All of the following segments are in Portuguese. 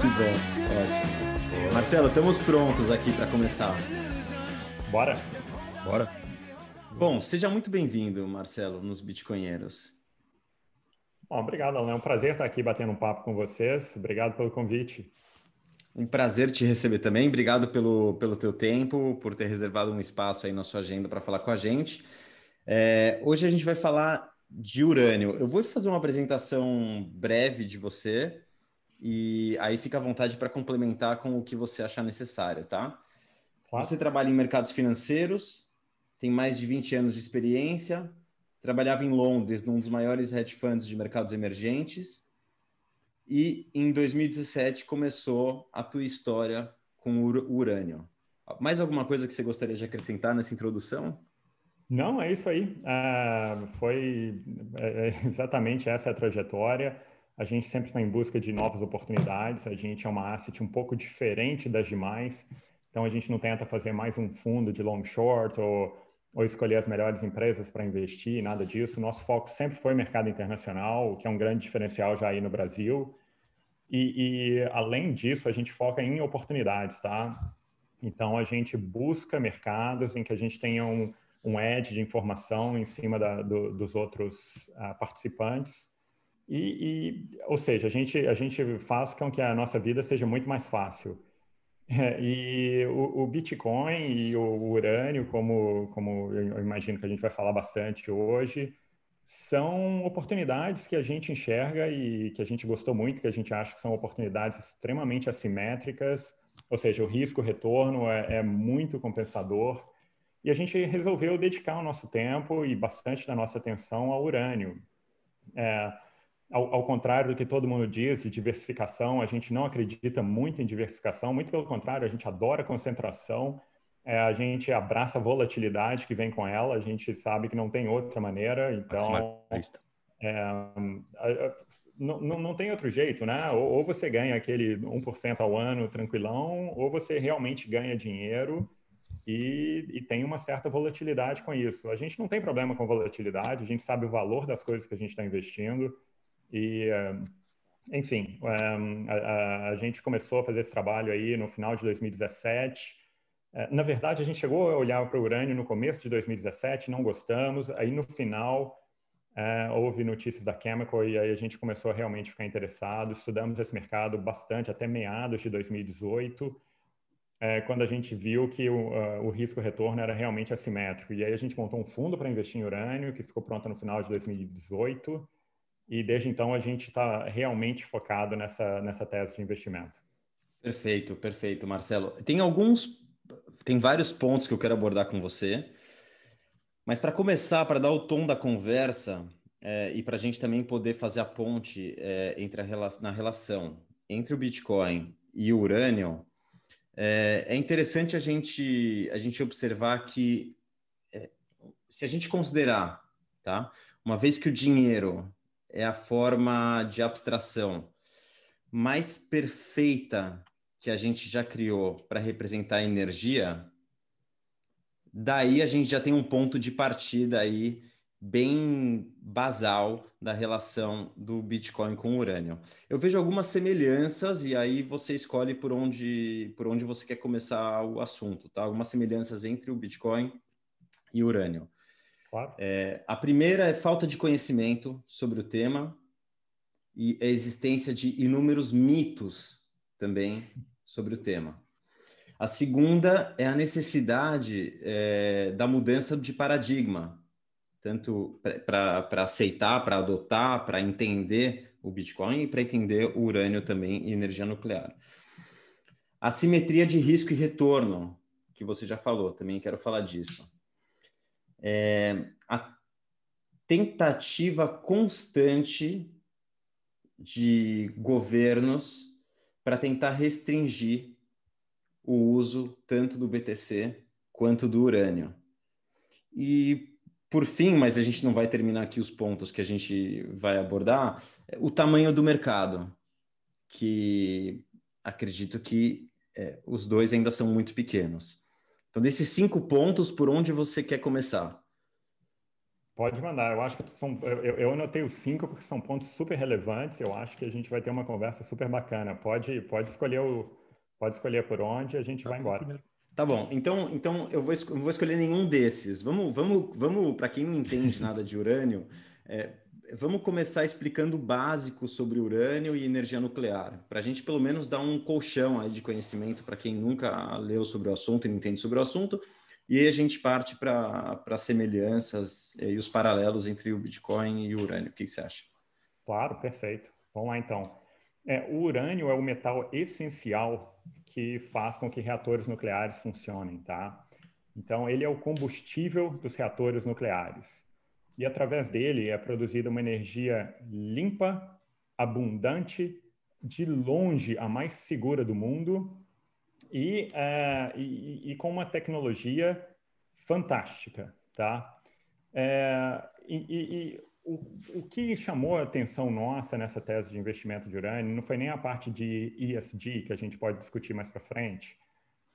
Que bom, ótimo. Marcelo, estamos prontos aqui para começar. Bora. Bora. Bom, seja muito bem-vindo, Marcelo, nos Bitcoinheiros. Bom, obrigado, Alan. É um prazer estar aqui batendo um papo com vocês. Obrigado pelo convite. Um prazer te receber também. Obrigado pelo, pelo teu tempo, por ter reservado um espaço aí na sua agenda para falar com a gente. É, hoje a gente vai falar de urânio. Eu vou fazer uma apresentação breve de você e aí fica à vontade para complementar com o que você achar necessário, tá? Claro. Você trabalha em mercados financeiros, tem mais de 20 anos de experiência, trabalhava em Londres, num dos maiores hedge funds de mercados emergentes, e em 2017 começou a tua história com o urânio. Mais alguma coisa que você gostaria de acrescentar nessa introdução? Não, é isso aí. Uh, foi é, é, exatamente essa a trajetória. A gente sempre está em busca de novas oportunidades. A gente é uma asset um pouco diferente das demais. Então, a gente não tenta fazer mais um fundo de long short ou ou escolher as melhores empresas para investir, nada disso. Nosso foco sempre foi mercado internacional, que é um grande diferencial já aí no Brasil. E, e, além disso, a gente foca em oportunidades, tá? Então a gente busca mercados em que a gente tenha um, um edge de informação em cima da, do, dos outros uh, participantes. E, e, ou seja, a gente, a gente faz com que a nossa vida seja muito mais fácil. E o, o, Bitcoin e o urânio, como, como eu imagino que a gente vai falar bastante hoje, são oportunidades que a gente enxerga e que a gente gostou muito, que a gente acha que são oportunidades extremamente assimétricas, ou seja, o risco-retorno é, é muito compensador. E a gente resolveu dedicar o nosso tempo e bastante da nossa atenção ao urânio. É, ao, ao, contrário do que todo mundo diz de diversificação, a gente não acredita muito em diversificação, muito pelo contrário, a gente adora concentração, é, a gente abraça a volatilidade que vem com ela, a gente sabe que não tem outra maneira, então. É, não, não, tem outro jeito, né? Ou, ou você ganha aquele 1% ao ano tranquilão, ou você realmente ganha dinheiro e, e, tem uma certa volatilidade com isso. A gente não tem problema com volatilidade, a gente sabe o valor das coisas que a gente está investindo. E, eh, enfim, eh, a, a, gente começou a fazer esse trabalho aí no final de 2017. Eh, na verdade, a gente chegou a olhar para o urânio no começo de 2017, não gostamos. Aí, no final, houve notícias da Chemical e aí a gente começou a realmente ficar interessado. Estudamos esse mercado bastante até meados de 2018. É, quando a gente viu que o, uh, o risco-retorno era realmente assimétrico. E aí a gente montou um fundo para investir em urânio, que ficou pronto no final de 2018. E desde então a gente está realmente focado nessa, nessa tese de investimento. Perfeito, perfeito, Marcelo. Tem alguns, tem vários pontos que eu quero abordar com você, mas para começar, para dar o tom da conversa é, e para a gente também poder fazer a ponte é, entre a na relação entre o Bitcoin e o urânio, é, é interessante a gente, a gente observar que é, se a gente considerar, tá, uma vez que o dinheiro é a forma de abstração mais perfeita que a gente já criou para representar a energia, daí a gente já tem um ponto de partida aí bem basal da relação do Bitcoin com o urânio. Eu vejo algumas semelhanças e aí você escolhe por onde por onde você quer começar o assunto, tá? Algumas semelhanças entre o Bitcoin e o urânio. Claro. É, a primeira é falta de conhecimento sobre o tema e a existência de inúmeros mitos também sobre o tema. A segunda é a necessidade é, da mudança de paradigma, tanto para aceitar, para adotar, para entender o Bitcoin e para entender o urânio também e energia nuclear. A simetria de risco e retorno, que você já falou, também quero falar disso é, a tentativa constante de governos para tentar restringir o uso tanto do BTC quanto do urânio. E por fim, mas a gente não vai terminar aqui os pontos que a gente vai abordar, o tamanho do mercado, que acredito que é, os dois ainda são muito pequenos. Então, desses cinco pontos, por onde você quer começar? Pode mandar. Eu acho que são, eu, eu anotei os cinco porque são pontos super relevantes. Eu acho que a gente vai ter uma conversa super bacana. Pode, pode escolher o, pode escolher por onde a gente vai embora. Tá bom. Então, então eu vou, não vou escolher nenhum desses. Vamos, vamos, vamos. Para quem não entende nada de urânio, é, vamos começar explicando o básico sobre urânio e energia nuclear, para a gente pelo menos dar um colchão aí de conhecimento para quem nunca leu sobre o assunto e não entende sobre o assunto e aí a gente parte para as semelhanças e os paralelos entre o Bitcoin e o urânio. O que, que você acha? Claro, perfeito. Vamos lá então. É, o urânio é o metal essencial que faz com que reatores nucleares funcionem, tá? Então, ele é o combustível dos reatores nucleares. E através dele é produzida uma energia limpa, abundante, de longe a mais segura do mundo e, uh, e, e, com uma tecnologia fantástica, tá? É, e, e o, o, que chamou a atenção nossa nessa tese de investimento de urânio não foi nem a parte de ESG, que a gente pode discutir mais para frente,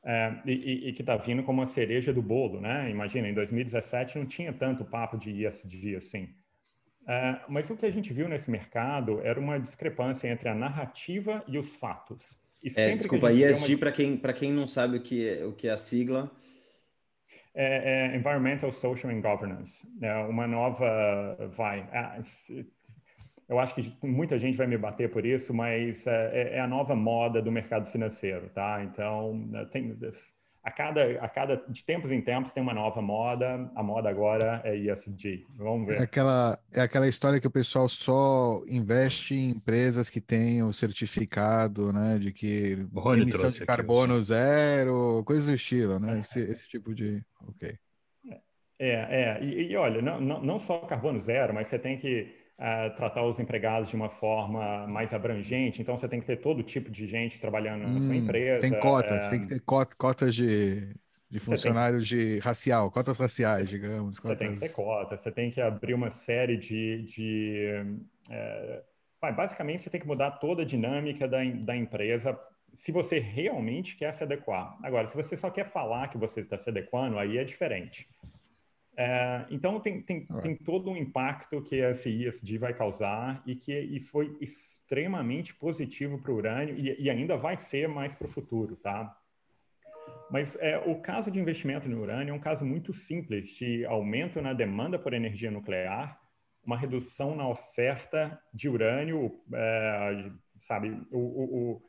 é, e, e, que está vindo como a cereja do bolo, né? Imagina, em 2017 não tinha tanto papo de ESG assim. É, mas o que a gente viu nesse mercado era uma discrepância entre a narrativa e os fatos. É, desculpa, ESG, uma... para quem, quem não sabe o que, é, o que é a sigla. É, é Environmental, Social and Governance. É uma nova. Vai. É, eu acho que muita gente vai me bater por isso, mas é, é, é a nova moda do mercado financeiro, tá? Então, tem a cada, a cada de tempos em tempos tem uma nova moda. A moda agora é ESG. Vamos ver. É aquela, é aquela história que o pessoal só investe em empresas que têm o certificado, né? De que Boni emissão de carbono aqui, zero, coisas do estilo, né? Esse, esse tipo de. Ok. É, é. E, e olha, não, não, não só carbono zero, mas você tem que uh, tratar os empregados de uma forma mais abrangente. Então, você tem que ter todo tipo de gente trabalhando hum, na sua hum, empresa. Tem cotas, tem que ter cotas de, de funcionários tem... de racial, cotas raciais, digamos. Cotas... Você tem que ter cotas, você tem que abrir uma série de. de é... basicamente, você tem que mudar toda a dinâmica da, da empresa se você realmente quer se adequar. Agora, se você só quer falar que você está se adequando, aí é diferente. É, então tem, tem, tem todo um impacto que esse ISD vai causar e que e foi extremamente positivo para o urânio e, e, ainda vai ser mais para o futuro, tá? Mas é, o caso de investimento no urânio é um caso muito simples de aumento na demanda por energia nuclear, uma redução na oferta de urânio, é, sabe? o, o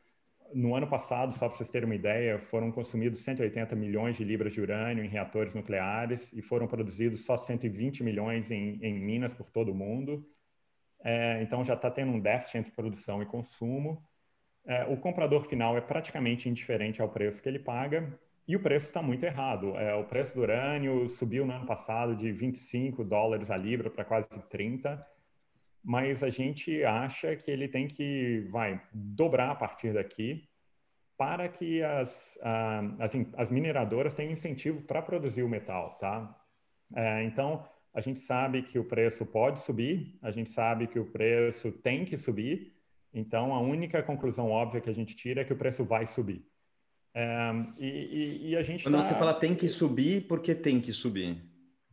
no ano passado, só para vocês terem uma ideia, foram consumidos 180 milhões de libras de urânio em reatores nucleares e foram produzidos só 120 milhões em, em minas por todo o mundo. É, então já está tendo um déficit entre produção e consumo. É, o comprador final é praticamente indiferente ao preço que ele paga e o preço está muito errado. É, o preço do urânio subiu no ano passado de 25 dólares a libra para quase 30 mas a gente acha que ele tem que, vai, dobrar a partir daqui para que as, uh, as, as, mineradoras tenham incentivo para produzir o metal, tá? É, então, a gente sabe que o preço pode subir, a gente sabe que o preço tem que subir, então a única conclusão óbvia que a gente tira é que o preço vai subir. É, e, e, e, a gente Quando tá... você fala tem que subir, por que tem que subir?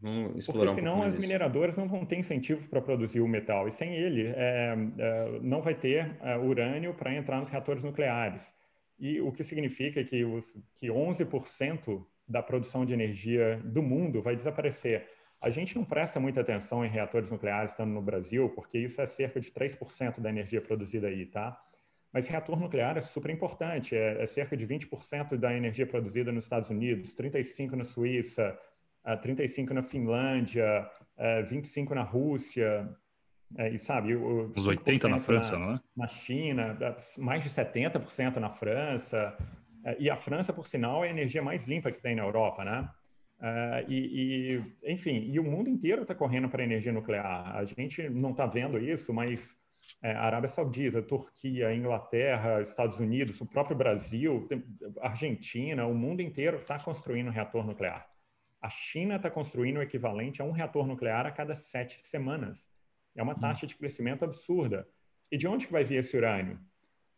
Vamos explorar Porque senão um as mineradoras não vão ter incentivo para produzir o metal. E sem ele, é, é, não vai ter é, urânio para entrar nos reatores nucleares. E o que significa que, os, que 11% da produção de energia do mundo vai desaparecer. A gente não presta muita atenção em reatores nucleares estando no Brasil, porque isso é cerca de 3% da energia produzida aí, tá? Mas reator nuclear é super importante, é, é cerca de 20% da energia produzida nos Estados Unidos, 35% na Suíça, 35 na Finlândia, 25 na Rússia, é, e sabe, os 80 na França, na, não é? Na China, mais de 70% na França. E a França, por sinal, é a energia mais limpa que tem na Europa, né? Uh, e, e, enfim, e o mundo inteiro está correndo para energia nuclear. A gente não está vendo isso, mas é, Arábia Saudita, Turquia, Inglaterra, Estados Unidos, o próprio Brasil, Argentina, o mundo inteiro está construindo um reator nuclear. A China está construindo o equivalente a um reator nuclear a cada sete semanas. É uma hum. taxa de crescimento absurda. E de onde que vai vir esse urânio?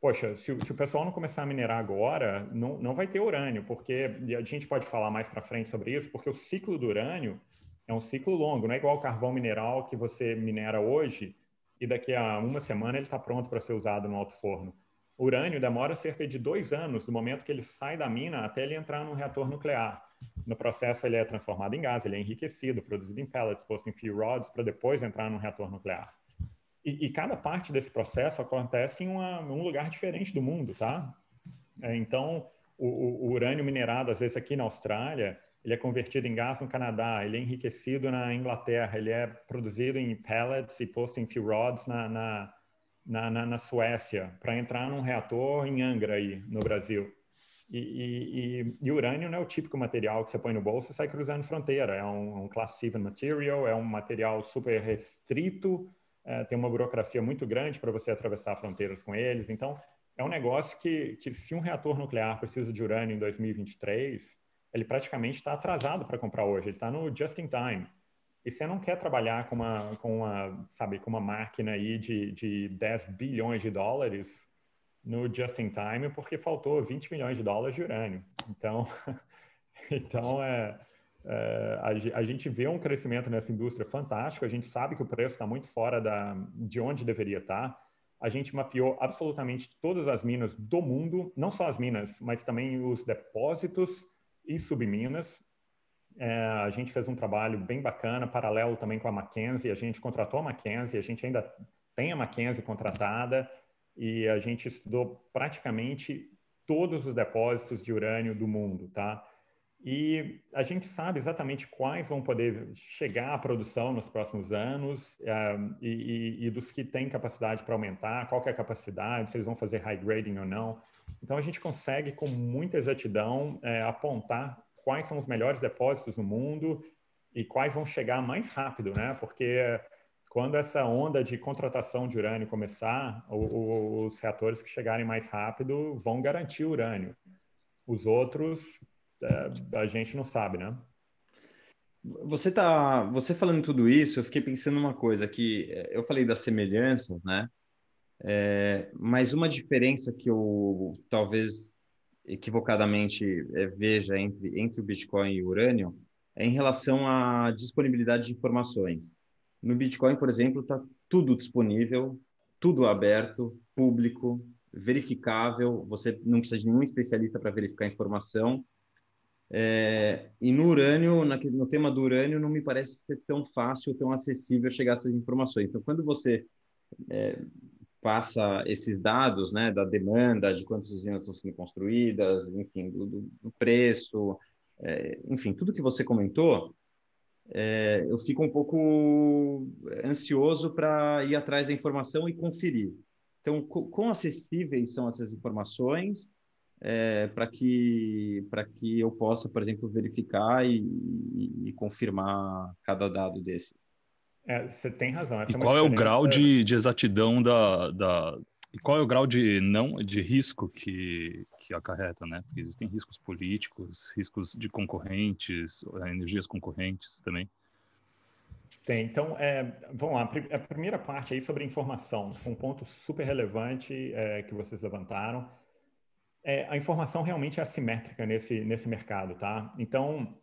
Poxa, se, se o pessoal não começar a minerar agora, não, não vai ter urânio, porque a gente pode falar mais para frente sobre isso, porque o ciclo do urânio É um ciclo longo, não é igual o carvão mineral que você minera hoje e daqui a uma semana ele está pronto para ser usado no alto forno. O urânio demora cerca de dois anos do momento que ele sai da mina até ele entrar num reator nuclear. No processo, ele é transformado em gás, ele é enriquecido, produzido em pellets, posto em fuel rods, para depois entrar num reator nuclear. E, e, cada parte desse processo acontece em uma, um lugar diferente do mundo, tá? É, então, o, o, urânio minerado, às vezes aqui na Austrália, ele é convertido em gás no Canadá, ele é enriquecido na Inglaterra, ele é produzido em pellets e posto em fuel rods na, na, na, na Suécia, para entrar num reator em Angra, aí, no Brasil. E, e, e, urânio não é o típico material que você põe no bolso e sai cruzando fronteira. É um, um class 7 material, é um material super restrito, é, tem uma burocracia muito grande para você atravessar fronteiras com eles. Então, é um negócio que, que, se um reator nuclear precisa de urânio em 2023, ele praticamente está atrasado para comprar hoje. Ele está no just in time. E você não quer trabalhar com uma, com uma, sabe, com uma máquina aí de, de 10 bilhões de dólares no just in time porque faltou 20 milhões de dólares de urânio. Então, então é, é a, a, gente vê um crescimento nessa indústria fantástico. A gente sabe que o preço está muito fora da, de onde deveria estar. Tá. A gente mapeou absolutamente todas as minas do mundo, não só as minas, mas também os depósitos e subminas. É, a gente fez um trabalho bem bacana, paralelo também com a Mackenzie. A gente contratou a Mackenzie, a gente ainda tem a Mackenzie contratada e a gente estudou praticamente todos os depósitos de urânio do mundo, tá? E a gente sabe exatamente quais vão poder chegar à produção nos próximos anos uh, e, e, e, dos que têm capacidade para aumentar, qual é a capacidade, se eles vão fazer high grading ou não. Então a gente consegue com muita exatidão uh, apontar quais são os melhores depósitos no mundo e quais vão chegar mais rápido, né? Porque quando essa onda de contratação de urânio começar, os reatores que chegarem mais rápido vão garantir urânio. Os outros, é, a gente não sabe, né? Você tá, você falando tudo isso, eu fiquei pensando uma coisa que é, eu falei das semelhanças, né? É, mas uma diferença que eu talvez equivocadamente é, veja entre, entre o Bitcoin e o urânio é em relação à disponibilidade de informações. No Bitcoin, por exemplo, está tudo disponível, tudo aberto, público, verificável. Você não precisa de nenhum especialista para verificar a informação. É, e no urânio, na, no tema do urânio, não me parece ser tão fácil, tão acessível chegar a essas informações. Então, quando você é, passa esses dados, né, da demanda, de quantas usinas estão sendo construídas, enfim, do, do preço, é, enfim, tudo que você comentou, é, eu fico um pouco ansioso para ir atrás da informação e conferir. Então, quão acessíveis são essas informações é, para que, que eu possa, por exemplo, verificar e, e, e confirmar cada dado desse? É, você tem razão. Essa e é qual é o grau de, de exatidão da, da, e qual é o grau de não de risco que, que acarreta, né? Porque existem riscos políticos, riscos de concorrentes, energias concorrentes também. Tem. Então, é, vamos lá. A primeira parte aí sobre informação. Um ponto super relevante é, que vocês levantaram. É, a informação realmente é assimétrica nesse, nesse mercado, tá? Então,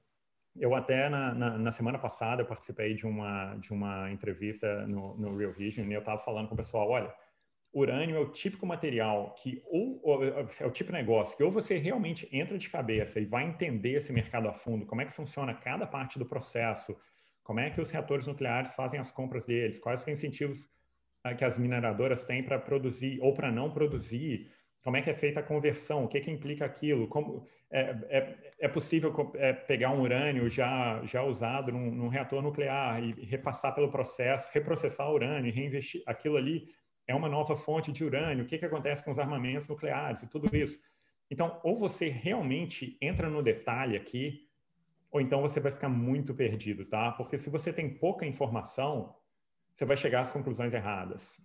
eu até na, na, na, semana passada eu participei de uma, de uma entrevista no, no Real Vision e eu estava falando com o pessoal, olha, urânio é o típico material que, ou, ou, é o tipo de negócio que ou você realmente entra de cabeça e vai entender esse mercado a fundo, como é que funciona cada parte do processo, como é que os reatores nucleares fazem as compras deles, quais os incentivos uh, que as mineradoras têm para produzir ou para não produzir, como é que é feita a conversão, o que, que implica aquilo, como é, é, é possível é, pegar um urânio já, já usado num, num reator nuclear e repassar pelo processo, reprocessar o urânio, reinvestir aquilo ali é uma nova fonte de urânio, o que, que acontece com os armamentos nucleares e tudo isso. Então, ou você realmente entra no detalhe aqui, ou então você vai ficar muito perdido, tá? Porque se você tem pouca informação, você vai chegar às conclusões erradas.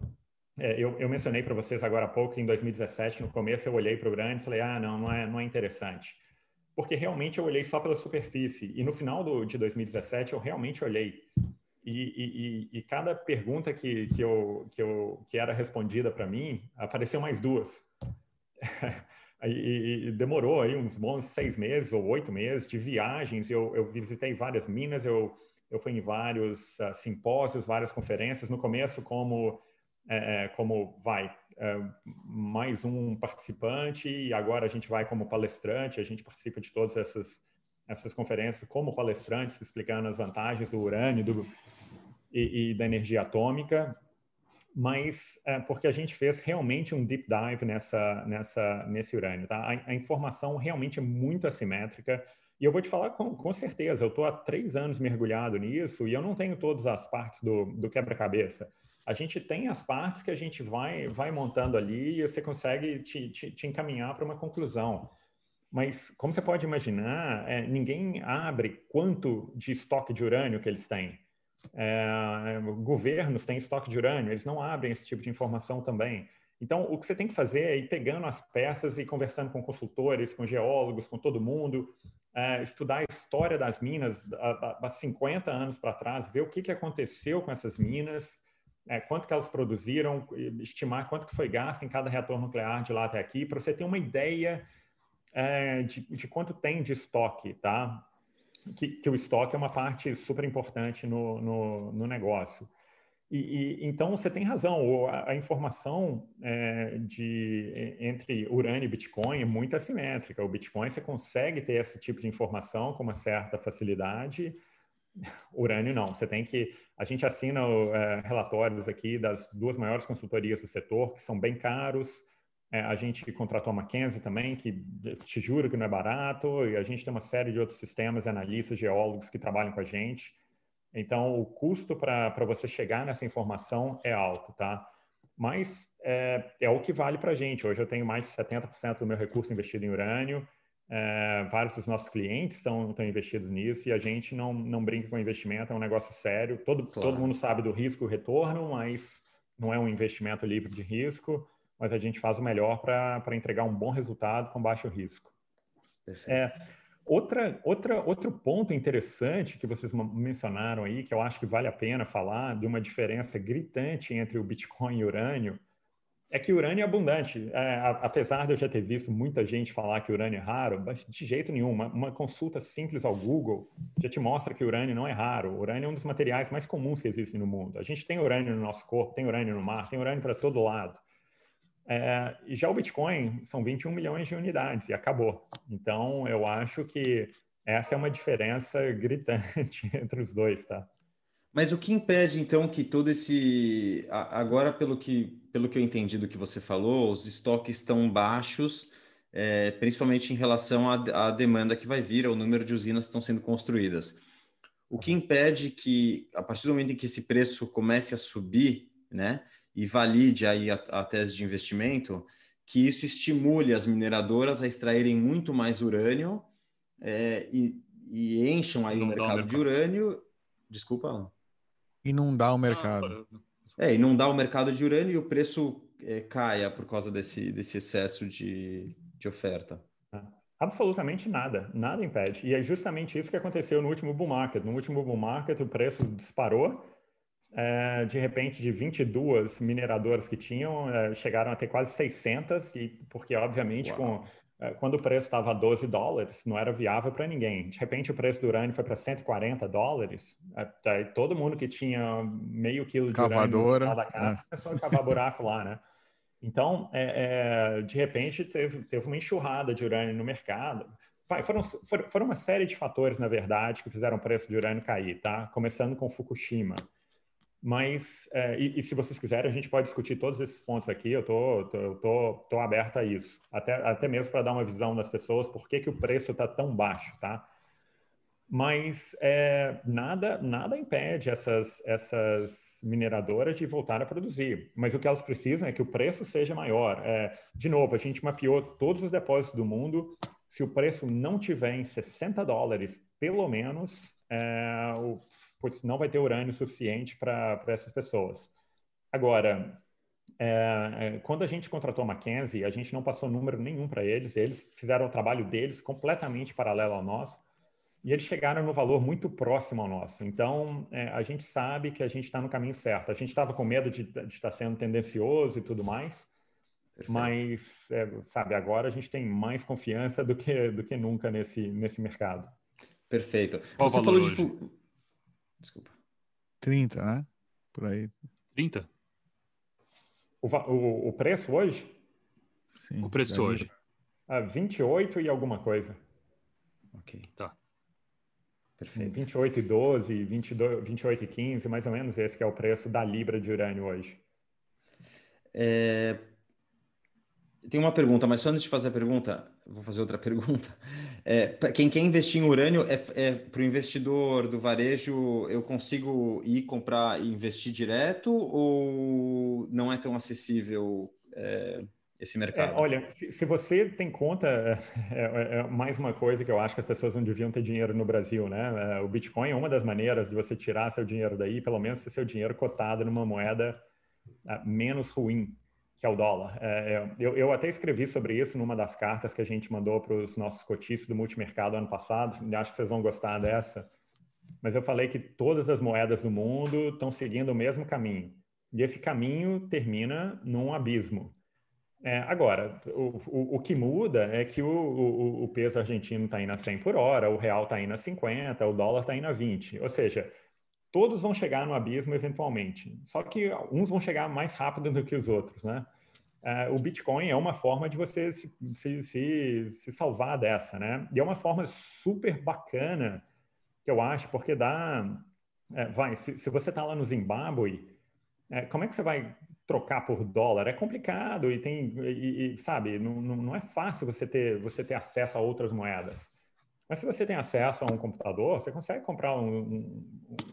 É, eu, eu, mencionei para vocês agora há pouco, em 2017, no começo eu olhei para o urânio e falei, ah, não, não é, não é interessante. Porque realmente eu olhei só pela superfície. E no final do, de 2017 eu realmente olhei e, e, e, cada pergunta que, que, eu, que, eu, que era respondida para mim, apareceu mais duas. e, e, demorou aí uns bons seis meses ou oito meses de viagens. Eu, eu visitei várias minas, eu eu fui em vários uh, simpósios, várias conferências. No começo, como é, é, como vai é, mais um participante e agora a gente vai como palestrante. A gente participa de todas essas essas conferências como palestrantes explicando as vantagens do urânio do, e, e da energia atômica mas é, porque a gente fez realmente um deep dive nessa, nessa, nesse urânio. Tá? A, a, informação realmente é muito assimétrica. E eu vou te falar com, com certeza, eu estou há três anos mergulhado nisso e eu não tenho todas as partes do, do quebra-cabeça. A gente tem as partes que a gente vai, vai montando ali e você consegue te, te, te encaminhar para uma conclusão. Mas, como você pode imaginar, é, ninguém abre quanto de estoque de urânio que eles têm. É, governos têm estoque de urânio, eles não abrem esse tipo de informação também. Então, o que você tem que fazer é ir pegando as peças e conversando com consultores, com geólogos, com todo mundo, é, estudar a história das minas há 50 anos para trás, ver o que, que aconteceu com essas minas, é, quanto que elas produziram, estimar quanto que foi gasto em cada reator nuclear de lá até aqui, para você ter uma ideia é, de, de, quanto tem de estoque, tá? Que, que, o estoque é uma parte super importante no, no, no negócio. E, e, então você tem razão, a, a informação é, de, entre urânio e Bitcoin é muito assimétrica. O Bitcoin você consegue ter esse tipo de informação com uma certa facilidade, urânio não. Você tem que. A gente assina é, relatórios aqui das duas maiores consultorias do setor, que são bem caros. É, a gente contratou a McKinsey também, que te juro que não é barato, e a gente tem uma série de outros sistemas, analistas, geólogos que trabalham com a gente. Então, o custo para você chegar nessa informação é alto, tá? Mas é, é o que vale para a gente. Hoje eu tenho mais de 70% do meu recurso investido em urânio, é, vários dos nossos clientes estão, estão investidos nisso e a gente não, não brinca com investimento, é um negócio sério. Todo, claro. todo mundo sabe do risco e retorno, mas não é um investimento livre de risco mas a gente faz o melhor para entregar um bom resultado com baixo risco. É, outra, outra, outro ponto interessante que vocês mencionaram aí, que eu acho que vale a pena falar, de uma diferença gritante entre o Bitcoin e o urânio, é que o urânio é abundante. É, apesar de eu já ter visto muita gente falar que o urânio é raro, mas de jeito nenhum. Uma, uma, consulta simples ao Google já te mostra que o urânio não é raro. O urânio é um dos materiais mais comuns que existem no mundo. A gente tem urânio no nosso corpo, tem urânio no mar, tem urânio para todo lado. É, já o Bitcoin são 21 milhões de unidades e acabou. Então, eu acho que essa é uma diferença gritante entre os dois, tá? Mas o que impede, então, que todo esse. Agora, pelo que, pelo que eu entendi do que você falou, os estoques estão baixos, é, principalmente em relação à, à demanda que vai vir, ao número de usinas que estão sendo construídas. O que impede que, a partir do momento em que esse preço comece a subir, né? E valide aí a, a tese de investimento, que isso estimule as mineradoras a extraírem muito mais urânio é, e, e, encham aí o mercado, o mercado, de urânio. Desculpa. Inundar o mercado. É, inundar o mercado de urânio e o preço é, caia por causa desse, desse excesso de, de oferta. É, absolutamente nada, nada impede. E é justamente isso que aconteceu no último bull market. No último bull market, o preço disparou é, de repente, de 22 mineradoras que tinham, é, chegaram a ter quase 600, e, porque, obviamente, com, é, quando o preço estava a 12 dólares, não era viável para ninguém. De repente, o preço do urânio foi para 140 dólares, é, todo mundo que tinha meio quilo de Cavadora, urânio da casa começou a cavar buraco lá, né? Então, é, é, de repente, teve, teve uma enxurrada de urânio no mercado. Foram, foram uma série de fatores, na verdade, que fizeram o preço de urânio cair, tá? Começando com Fukushima. Mas, é, e, e, se vocês quiserem, a gente pode discutir todos esses pontos aqui, eu tô, tô, tô, tô aberto a isso. Até, até mesmo para dar uma visão das pessoas, por que, que o preço está tão baixo, tá? Mas é, nada, nada impede essas, essas mineradoras de voltar a produzir. Mas o que elas precisam é que o preço seja maior. É, de novo, a gente mapeou todos os depósitos do mundo. Se o preço não tiver em 60 dólares, pelo menos, é, o, putz, não vai ter urânio suficiente para essas pessoas. Agora, é, é, quando a gente contratou a Mackenzie, a gente não passou número nenhum para eles, eles fizeram o trabalho deles completamente paralelo ao nosso, e eles chegaram no valor muito próximo ao nosso. Então, é, a gente sabe que a gente está no caminho certo. A gente estava com medo de, de estar sendo tendencioso e tudo mais, Perfeito. mas, é, sabe, agora a gente tem mais confiança do que, do que nunca nesse, nesse mercado. Perfeito. Qual Você falou de... Desculpa. 30, né? Por aí. 30? O, o, o preço hoje? Sim, o preço hoje. Ah, 28 e alguma coisa. Ok. Tá. Perfeito. 28 e 12, 22, 28 e 15, mais ou menos esse é o preço da libra de urânio hoje. É... Tem uma pergunta, mas só antes de fazer a pergunta, vou fazer outra pergunta. É, quem quer investir em urânio, é, é para o investidor do varejo, eu consigo ir comprar e investir direto ou não é tão acessível é, esse mercado? É, olha, se, se, você tem conta, é, é, é, mais uma coisa que eu acho que as pessoas não deviam ter dinheiro no Brasil, né? O Bitcoin é uma das maneiras de você tirar seu dinheiro daí, pelo menos ter seu dinheiro cotado numa moeda é, menos ruim que é o dólar. É, é, eu, eu, até escrevi sobre isso numa das cartas que a gente mandou para os nossos cotistas do multimercado ano passado. Acho que vocês vão gostar dessa. Mas eu falei que todas as moedas do mundo estão seguindo o mesmo caminho. E esse caminho termina num abismo. É, agora, o, o, o, que muda é que o, o, o peso argentino está indo a 100 por hora, o real está indo a 50, o dólar está indo a 20. Ou seja, todos vão chegar no abismo eventualmente. Só que uns vão chegar mais rápido do que os outros, né? Uh, o Bitcoin é uma forma de você se, se, se, se, salvar dessa, né? E é uma forma super bacana, que eu acho, porque dá... É, vai, se, se você está lá no Zimbábue, é, como é que você vai trocar por dólar? É complicado e tem, e, e, sabe, não, não é fácil você ter, você ter acesso a outras moedas. Mas se você tem acesso a um computador, você consegue comprar um, um,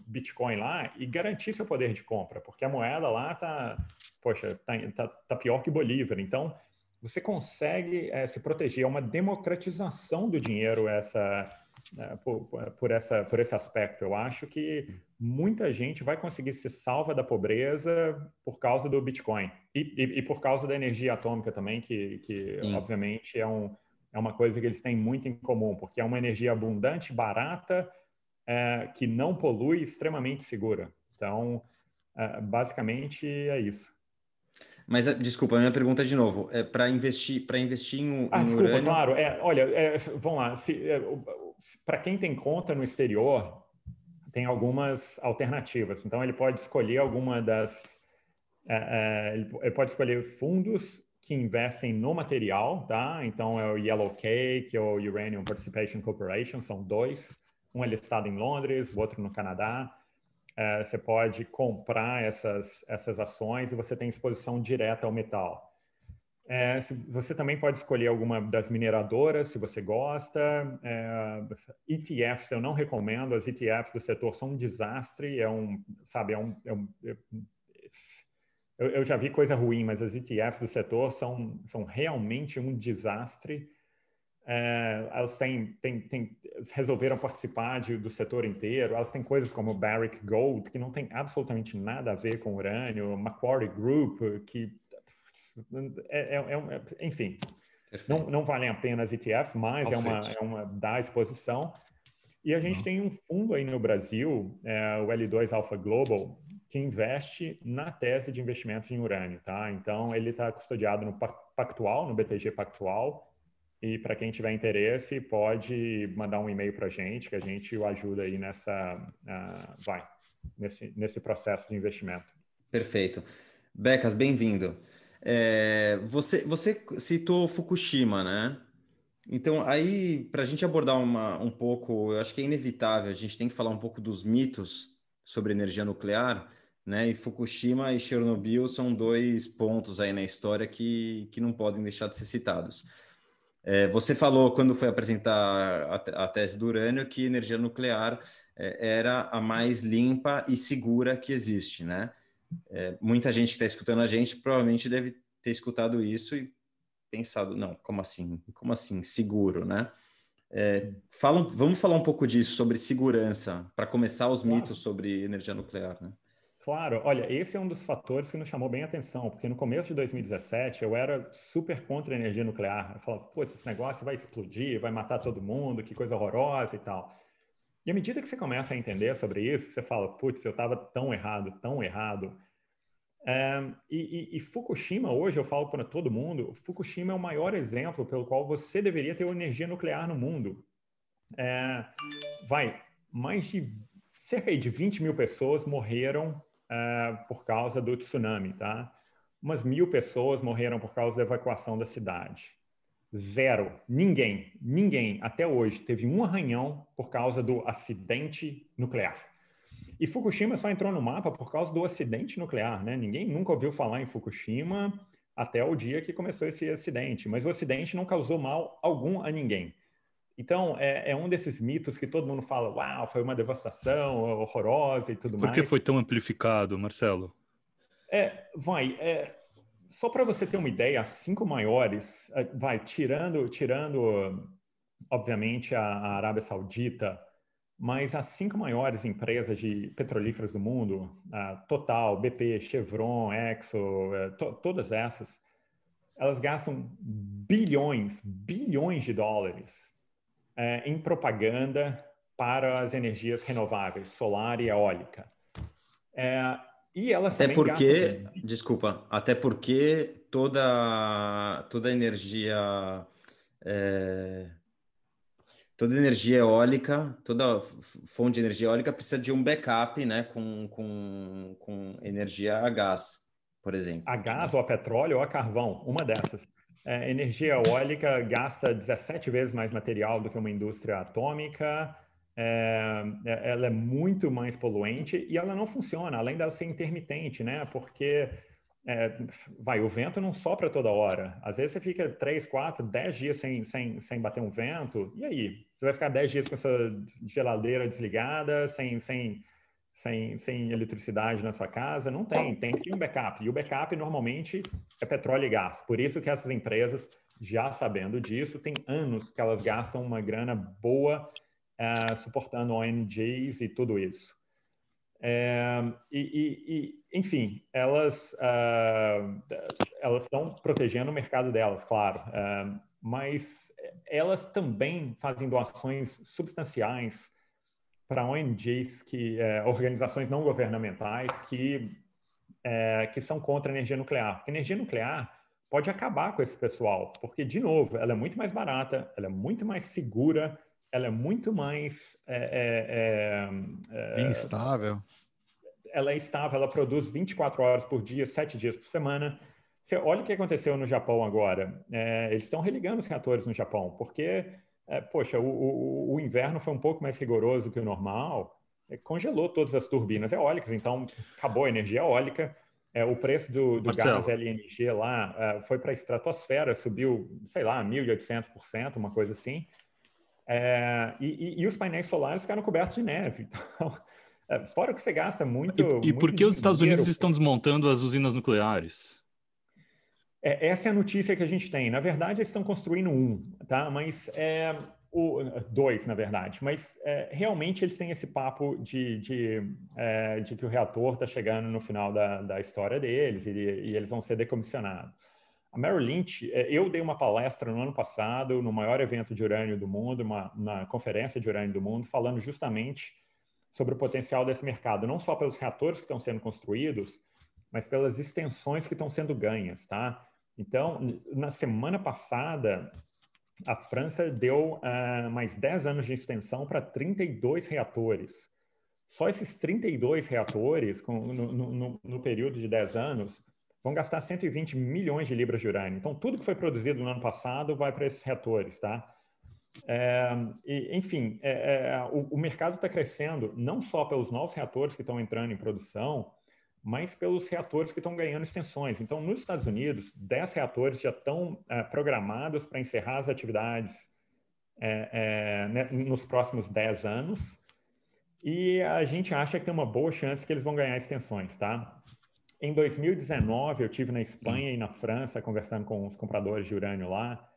Bitcoin lá e garantir seu poder de compra, porque a moeda lá tá, poxa, tá, tá, tá pior que Bolívar. Então, você consegue é, se proteger. É uma democratização do dinheiro essa, é, por, por, essa, por esse aspecto. Eu acho que muita gente vai conseguir se salva da pobreza por causa do Bitcoin e, e, e por causa da energia atômica também, que, que obviamente é um é uma coisa que eles têm muito em comum, porque é uma energia abundante, barata, é, que não polui, extremamente segura. Então, é, basicamente é isso. Mas desculpa, a minha pergunta de novo é para investir para investir em, ah, desculpa, urânio... claro. É, olha, é, vamos lá. É, para quem tem conta no exterior, tem algumas alternativas. Então ele pode escolher alguma das é, é, ele pode escolher fundos que investem no material, tá? Então é o Yellow Cake ou Uranium Participation Corporation, são dois. Um é listado em Londres, o outro no Canadá. É, você pode comprar essas, essas ações e você tem exposição direta ao metal. É, você também pode escolher alguma das mineradoras, se você gosta. É, ETFs eu não recomendo. As ETFs do setor são um desastre. É um, sabe, é um, é um eu, eu, já vi coisa ruim, mas as ETFs do setor são, são realmente um desastre. É, elas têm, têm, têm, resolveram participar de, do setor inteiro. Elas têm coisas como Barrick Gold, que não tem absolutamente nada a ver com urânio, Macquarie Group, que é, é, é enfim, não, não valem a pena as ETFs, mas é uma, é uma da exposição. E a gente uhum. tem um fundo aí no Brasil, é, o L2 Alpha Global, que investe na tese de investimentos em urânio, tá? Então, ele está custodiado no Pactual, no BTG Pactual, e para quem tiver interesse, pode mandar um e-mail para a gente, que a gente o ajuda aí nessa, uh, vai, nesse, nesse processo de investimento. Perfeito. Becas, bem-vindo. É, você, você citou Fukushima, né? Então, aí, para a gente abordar uma, um pouco, eu acho que é inevitável, a gente tem que falar um pouco dos mitos sobre energia nuclear, né? E Fukushima e Chernobyl são dois pontos aí na história que, que não podem deixar de ser citados. É, você falou, quando foi apresentar a, a, tese do urânio, que energia nuclear é, era a mais limpa e segura que existe, né? É, muita gente que está escutando a gente provavelmente deve ter escutado isso e pensado, não, como assim? Como assim, seguro, né? É, falam, vamos falar um pouco disso, sobre segurança, para começar os mitos sobre energia nuclear, né? Claro, olha, esse é um dos fatores que nos chamou bem a atenção, porque no começo de 2017 eu era super contra a energia nuclear. Eu falava, putz, esse negócio vai explodir, vai matar todo mundo, que coisa horrorosa e tal. E à medida que você começa a entender sobre isso, você fala, putz, eu estava tão errado, tão errado. É, e, e, e, Fukushima, hoje eu falo para todo mundo, Fukushima é o maior exemplo pelo qual você deveria ter energia nuclear no mundo. É, vai, mais de cerca de 20 mil pessoas morreram uh, por causa do tsunami, tá? Umas mil pessoas morreram por causa da evacuação da cidade. Zero. Ninguém, ninguém até hoje teve um arranhão por causa do acidente nuclear. E Fukushima só entrou no mapa por causa do acidente nuclear, né? Ninguém nunca ouviu falar em Fukushima até o dia que começou esse acidente, mas o acidente não causou mal algum a ninguém. Então, é, é, um desses mitos que todo mundo fala, uau, foi uma devastação horrorosa e tudo Por mais. Por que foi tão amplificado, Marcelo? É, vai, é, só para você ter uma ideia, as cinco maiores, é, vai, tirando, tirando obviamente, a, a Arábia Saudita, mas as cinco maiores empresas de petrolíferas do mundo, a Total, BP, Chevron, Exxon, é, to, todas essas, elas gastam bilhões, bilhões de dólares é, em propaganda para as energias renováveis, solar e eólica. É, e elas até porque, gastam... desculpa, até porque toda toda energia é, toda energia eólica, toda fonte de energia eólica precisa de um backup, né, com, com, com energia a gás, por exemplo. A gás ou a petróleo ou a carvão, uma dessas. É, energia eólica gasta 17 vezes mais material do que uma indústria atômica, é, é, ela é muito mais poluente e ela não funciona, além dela ser intermitente, né? Porque é, vai, o vento não sopra toda hora. Às vezes você fica 3, 4, 10 dias sem, sem, sem bater um vento, e aí? Você vai ficar 10 dias com essa geladeira desligada, sem, sem, sem, sem eletricidade na sua casa? Não tem, tem que ter um backup. E o backup normalmente é petróleo e gás. Por isso que essas empresas, já sabendo disso, tem anos que elas gastam uma grana boa uh, suportando ONGs e tudo isso. É, e, e, e, enfim, elas uh, elas estão protegendo o mercado delas, claro, uh, mas elas também fazem doações substanciais para ONGs, que uh, organizações não governamentais que que são contra a energia nuclear. Porque energia nuclear pode acabar com esse pessoal, porque de novo, ela é muito mais barata, ela é muito mais segura ela é muito mais é, é, é, instável. Ela é estável, ela produz 24 horas por dia, 7 dias por semana. Você olha o que aconteceu no Japão agora. É, eles estão religando os reatores no Japão, porque, é, poxa, o, o, o, inverno foi um pouco mais rigoroso que o normal, é, congelou todas as turbinas eólicas, então acabou a energia eólica. É, o preço do, do gás LNG lá é, foi para a estratosfera, subiu, sei lá, 1.800%, uma coisa assim. É, e, e, e, os painéis solares ficaram cobertos de neve. Então, é, fora que você gasta muito. E, e muito por que os Estados Unidos estão desmontando as usinas nucleares? É, essa é a notícia que a gente tem. Na verdade, eles estão construindo um, tá? Mas é, o, dois, na verdade. Mas é, realmente eles têm esse papo de, de, é, de que o reator está chegando no final da, da história deles e, e eles vão ser decomissionados. A Merrill Lynch, é, eu dei uma palestra no ano passado, no maior evento de urânio do mundo, uma, na conferência de urânio do mundo, falando justamente sobre o potencial desse mercado, não só pelos reatores que estão sendo construídos, mas pelas extensões que estão sendo ganhas, tá? Então, na semana passada, a França deu uh, mais 10 anos de extensão para 32 reatores. Só esses 32 reatores, com, no, no, no período de 10 anos, vão gastar 120 milhões de libras de urânio. Então, tudo que foi produzido no ano passado vai para esses reatores, tá? É, e, enfim, é, é, o, o, mercado está crescendo não só pelos novos reatores que estão entrando em produção, mas pelos reatores que estão ganhando extensões. Então, nos Estados Unidos, 10 reatores já estão é, programados para encerrar as atividades é, né, nos próximos 10 anos, e a gente acha que tem uma boa chance que eles vão ganhar extensões, tá? Em 2019, eu tive na Espanha e na França conversando com os compradores de urânio lá.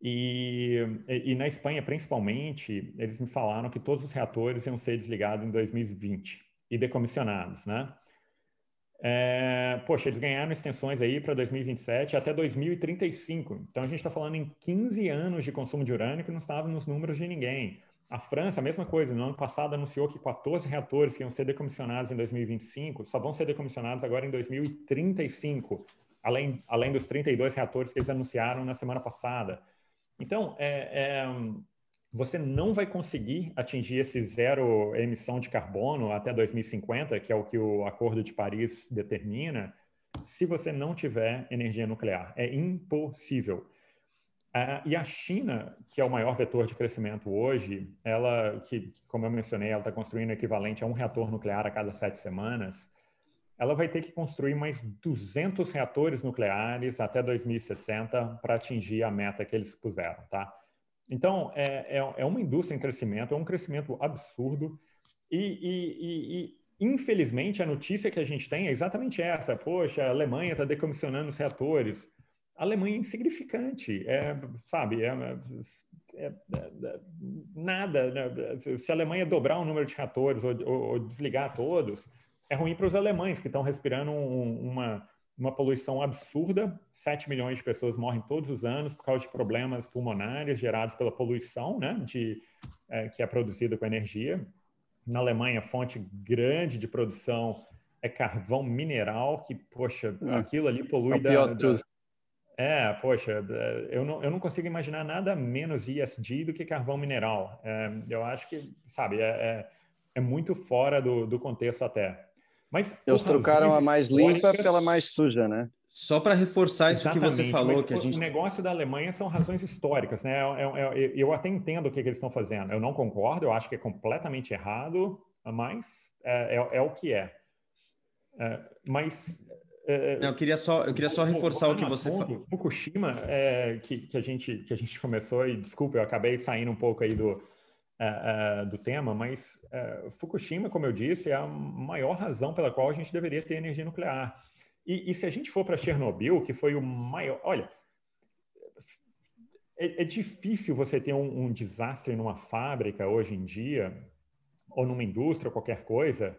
E, e, na Espanha, principalmente, eles me falaram que todos os reatores iam ser desligados em 2020 e decomissionados, né? É, poxa, eles ganharam extensões aí para 2027 até 2035. Então a gente está falando em 15 anos de consumo de urânio que não estava nos números de ninguém. A França, a mesma coisa, no ano passado anunciou que 14 reatores que iam ser decomissionados em 2025 só vão ser decomissionados agora em 2035, além, além dos 32 reatores que eles anunciaram na semana passada. Então, é, é, você não vai conseguir atingir esse zero emissão de carbono até 2050, que é o que o Acordo de Paris determina, se você não tiver energia nuclear. É impossível. E a China, que é o maior vetor de crescimento hoje, ela, que, como eu mencionei, ela está construindo o equivalente a um reator nuclear a cada sete semanas, ela vai ter que construir mais 200 reatores nucleares até 2060 para atingir a meta que eles puseram, tá? Então, é, é, é, uma indústria em crescimento, é um crescimento absurdo e, e, e, e infelizmente, a notícia que a gente tem é exatamente essa. Poxa, a Alemanha está decomissionando os reatores. A Alemanha é insignificante, é, sabe? É, é, é nada. Né? Se a Alemanha dobrar o número de reatores ou, ou, ou desligar todos, é ruim para os alemães que estão respirando um, uma, uma poluição absurda. 7 milhões de pessoas morrem todos os anos por causa de problemas pulmonares gerados pela poluição, né? De, é, que é produzida com energia. Na Alemanha, fonte grande de produção é carvão mineral, que, poxa, é. aquilo ali polui é da, da, é, poxa, é, eu não, eu não consigo imaginar nada menos ISD do que carvão mineral. É, eu acho que, sabe, é, é, é, muito fora do, do contexto até. Mas eles trocaram a mais limpa pela mais suja, né? Só para reforçar isso Exatamente, que você falou, que a gente... O negócio da Alemanha são razões históricas, né? Eu, eu, eu até entendo o que, que, eles estão fazendo. Eu não concordo, eu acho que é completamente errado, mas é, é, é o que é. é mas é, não, eu queria só, eu queria só reforçar o que você falou. Fukushima, é, que, que, a gente, que a gente começou, e desculpa, eu acabei saindo um pouco aí do, é do tema, mas é, Fukushima, como eu disse, é a maior razão pela qual a gente deveria ter energia nuclear. E, e se a gente for para Chernobyl, que foi o maior. Olha, é, é difícil você ter um, um desastre numa fábrica hoje em dia, ou numa indústria, ou qualquer coisa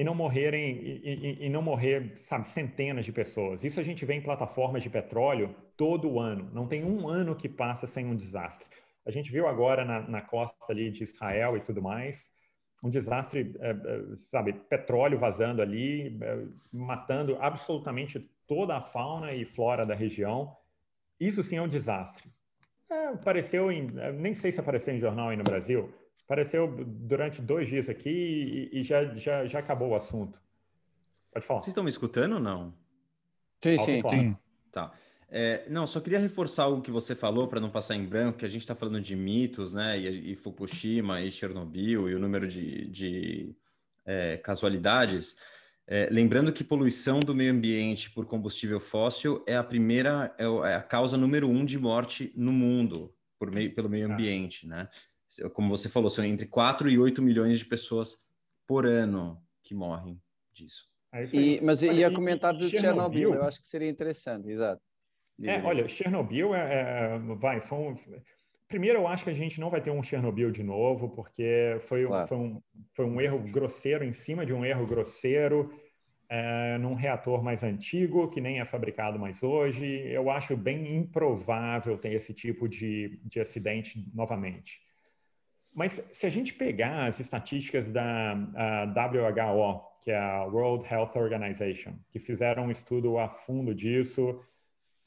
e não morrerem e, e, e, não morrer, sabe, centenas de pessoas. Isso a gente vê em plataformas de petróleo todo ano. Não tem um ano que passa sem um desastre. A gente viu agora na, na costa ali de Israel e tudo mais um desastre, é, é, sabe, petróleo vazando ali, é, matando absolutamente toda a fauna e flora da região. Isso sim é um desastre. É, apareceu em, nem sei se apareceu em jornal aí no Brasil, Apareceu durante dois dias aqui e, e já, já, já acabou o assunto. Pode falar. Vocês estão me escutando ou não? Sim, sim, sim. Tá. É, não, só queria reforçar algo que você falou para não passar em branco, que a gente está falando de mitos, né? E, e, Fukushima e Chernobyl e o número de, de é, casualidades. É, lembrando que poluição do meio ambiente por combustível fóssil é a primeira, é, é a causa número um de morte no mundo por meio, pelo meio ah. ambiente, né? como você falou, são entre 4 e 8 milhões de pessoas por ano que morrem disso. É e, mas eu ia comentar do Chernobyl, Chernobyl, eu acho que seria interessante, exato. É, olha, Chernobyl é, é vai, foi um, primeiro eu acho que a gente não vai ter um Chernobyl de novo, porque foi, claro. foi, um, foi um erro grosseiro em cima de um erro grosseiro, é, num reator mais antigo, que nem é fabricado mais hoje. Eu acho bem improvável ter esse tipo de, de acidente novamente. Mas se a gente pegar as estatísticas da WHO, que é a World Health Organization, que fizeram um estudo a fundo disso,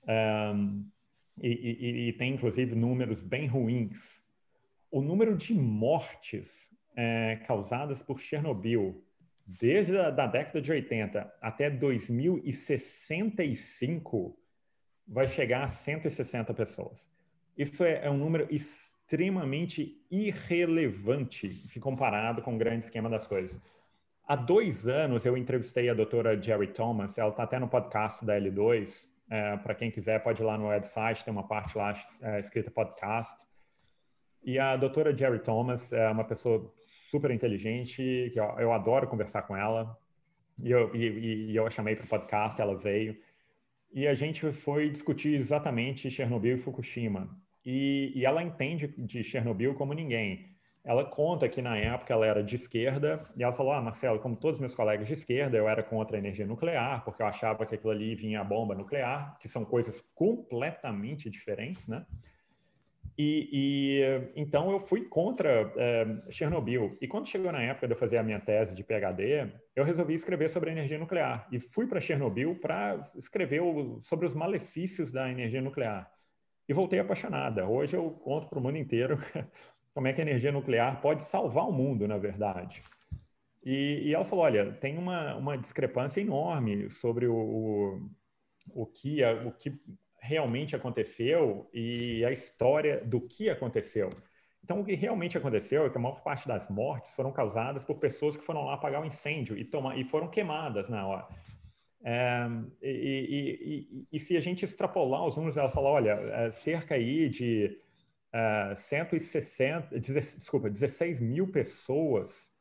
um, e, e, e, tem inclusive números bem ruins, o número de mortes é, causadas por Chernobyl desde a da década de 80 até 2065 vai chegar a 160 pessoas. Isso é, é um número extremamente irrelevante se comparado com o grande esquema das coisas. Há dois anos eu entrevistei a doutora Jerry Thomas, ela está até no podcast da L2. É, Para quem quiser, pode ir lá no website, tem uma parte lá é, escrita podcast. E a doutora Jerry Thomas é uma pessoa super inteligente, que eu, eu adoro conversar com ela. E eu, e, e eu a chamei para o podcast, ela veio. E a gente foi discutir exatamente Chernobyl e Fukushima. E, e ela entende de Chernobyl como ninguém. Ela conta que na época ela era de esquerda e ela falou: Ah, Marcelo, como todos meus colegas de esquerda, eu era contra a energia nuclear, porque eu achava que aquilo ali vinha a bomba nuclear, que são coisas completamente diferentes, né? E, e então eu fui contra é, Chernobyl. E quando chegou na época de eu fazer a minha tese de PhD, eu resolvi escrever sobre a energia nuclear e fui para Chernobyl para escrever o, sobre os malefícios da energia nuclear e voltei apaixonada. Hoje eu conto para o mundo inteiro como é que a energia nuclear pode salvar o mundo, na verdade. E, e ela falou, olha, tem uma, uma discrepância enorme sobre o, o, o, que, o que realmente aconteceu e a história do que aconteceu. Então, o que realmente aconteceu é que a maior parte das mortes foram causadas por pessoas que foram lá apagar o incêndio e, tomar, e foram queimadas na hora. É, e, e, e, e, se a gente extrapolar os números, ela fala, olha, é cerca aí de uh, 160, desculpa, 16 mil pessoas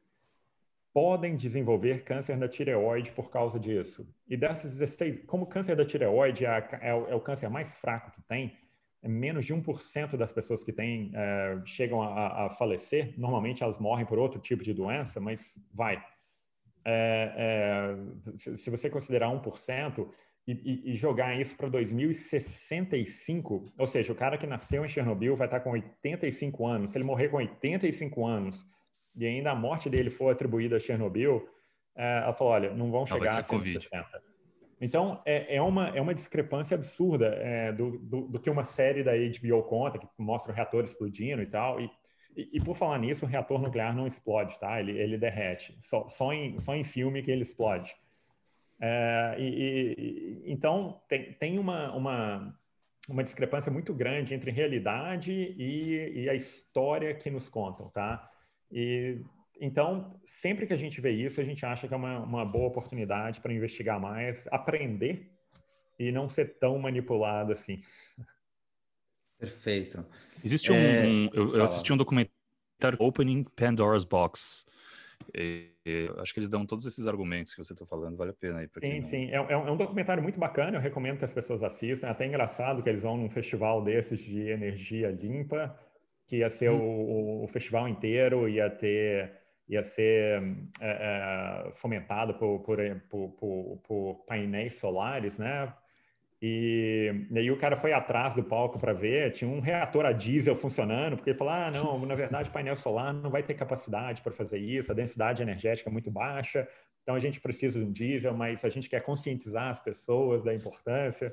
podem desenvolver câncer da tireoide por causa disso. E dessas 16, como o câncer da tireoide é, é, o, é o, câncer mais fraco que tem, é menos de 1% das pessoas que têm uh, chegam a, a, falecer. Normalmente elas morrem por outro tipo de doença, mas vai. É, é, se você considerar 1%, e, e, jogar isso para 2065, ou seja, o cara que nasceu em Chernobyl vai estar com 85 anos. Se ele morrer com 85 anos e ainda a morte dele for atribuída a Chernobyl, é, ela falou: olha, não vão chegar a 160. Então, é, é, uma, é uma discrepância absurda é, do, do, do, que uma série da HBO conta, que mostra o reator explodindo e tal. E, e, e, por falar nisso, o reator nuclear não explode, tá? Ele, ele derrete. Só, só, em, só em filme que ele explode. É, e, e, então, tem, tem uma, uma, uma discrepância muito grande entre realidade e, e a história que nos contam, tá? E, então, sempre que a gente vê isso, a gente acha que é uma, uma boa oportunidade para investigar mais, aprender e não ser tão manipulado assim. Perfeito. Existe um. É... um eu, eu, assisti um documentário Opening Pandora's Box. E, e, acho que eles dão todos esses argumentos que você está falando, vale a pena aí. Sim, não... sim. É, é, um, é, um, documentário muito bacana, eu recomendo que as pessoas assistam. É até engraçado que eles vão num festival desses de energia limpa, que ia ser hum. o, o, festival inteiro, ia ter. Ia ser é, é fomentado por, por, por, por painéis solares, né? E, e, aí o cara foi atrás do palco para ver, tinha um reator a diesel funcionando, porque ele falou: ah, não, na verdade, painel solar não vai ter capacidade para fazer isso, a densidade energética é muito baixa, então a gente precisa de um diesel, mas a gente quer conscientizar as pessoas da importância.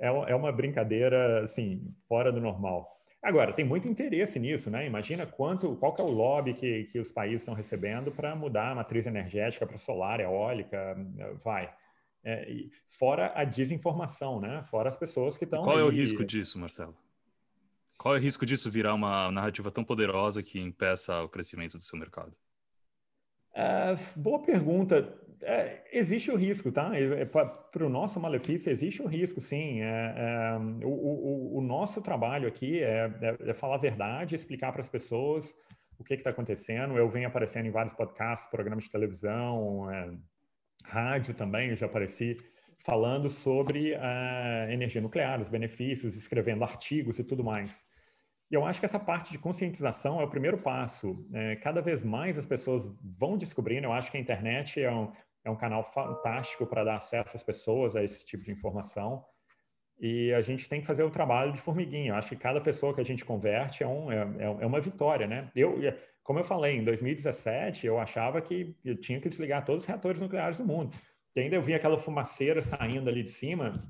É, é uma brincadeira, assim, fora do normal. Agora, tem muito interesse nisso, né? Imagina quanto, qual que é o lobby que, que os países estão recebendo para mudar a matriz energética para solar, eólica, vai. É, fora a desinformação, né? Fora as pessoas que estão. Qual aí... é o risco disso, Marcelo? Qual é o risco disso virar uma narrativa tão poderosa que impeça o crescimento do seu mercado? É, boa pergunta. É, existe o risco, tá? É, Para o nosso malefício, existe o risco, sim. É, é, o, o, o, nosso trabalho aqui é, é, falar a verdade, explicar para as pessoas o que está acontecendo. Eu venho aparecendo em vários podcasts, programas de televisão, rádio também, eu já apareci falando sobre a energia nuclear, os benefícios, escrevendo artigos e tudo mais. E eu acho que essa parte de conscientização é o primeiro passo. É, cada vez mais as pessoas vão descobrindo. Eu acho que a internet é um, é um canal fantástico para dar acesso às pessoas a esse tipo de informação. E a gente tem que fazer o trabalho de formiguinha. Eu acho que cada pessoa que a gente converte é, um, é, é, é uma vitória, né? Eu, como eu falei, em 2017, eu achava que eu tinha que desligar todos os reatores nucleares do mundo. E ainda eu vi aquela fumaceira saindo ali de cima,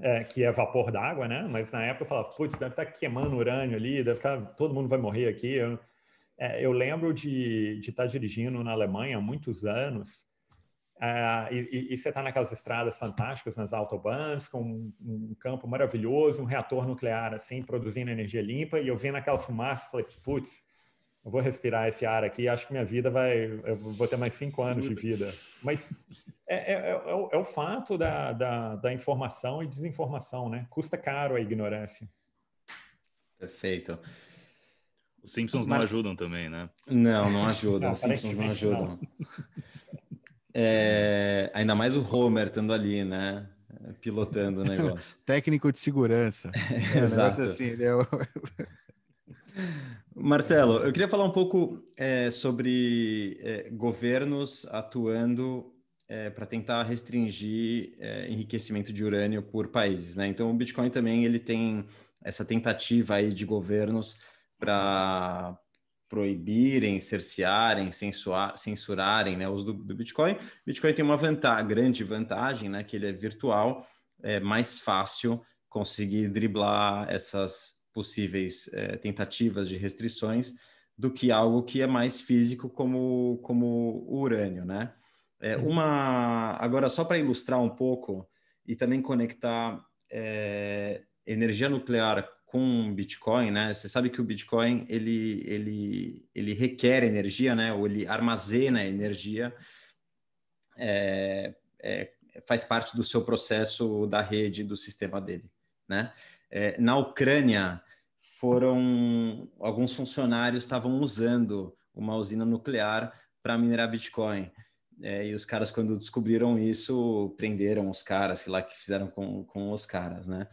é, que é vapor d'água, né? Mas na época eu falava, putz, deve estar tá queimando urânio ali, deve estar, tá, todo mundo vai morrer aqui. Eu, é, eu lembro de, de estar tá dirigindo na Alemanha há muitos anos, é, e, e, você está naquelas estradas fantásticas nas autobahns, com um, um, campo maravilhoso, um reator nuclear assim, produzindo energia limpa, e eu vendo aquela fumaça, falei, putz, eu vou respirar esse ar aqui, acho que minha vida vai, eu vou ter mais cinco anos de vida. Mas é, é, é, é o, é o, fato da, da, da, informação e desinformação, né? Custa caro a ignorância. Perfeito. Os Simpsons Mas... não ajudam também, né? Não, não ajudam. Não, Os Simpsons não ajudam. Não. É, ainda mais o Homer estando ali, né? Pilotando o negócio. Técnico de segurança. É, Exato. assim, ele é o... Marcelo, eu queria falar um pouco é, sobre é, governos atuando é, para tentar restringir é, enriquecimento de urânio por países, né? Então, o Bitcoin também ele tem essa tentativa aí de governos para proibirem, cercearem, censurar, censurarem né, o uso do, do Bitcoin. Bitcoin tem uma vantagem, grande vantagem, né, que ele é virtual, é mais fácil conseguir driblar essas possíveis é, tentativas de restrições do que algo que é mais físico como, como o urânio, né? É, uhum. uma agora só para ilustrar um pouco e também conectar é, energia nuclear com Bitcoin, né? Você sabe que o Bitcoin ele ele ele requer energia, né? Ou ele armazena energia, é, é, faz parte do seu processo da rede do sistema dele, né? É, na Ucrânia foram alguns funcionários estavam usando uma usina nuclear para minerar Bitcoin. É, e os caras, quando descobriram isso, prenderam os caras, sei lá, que fizeram com, com os caras, né?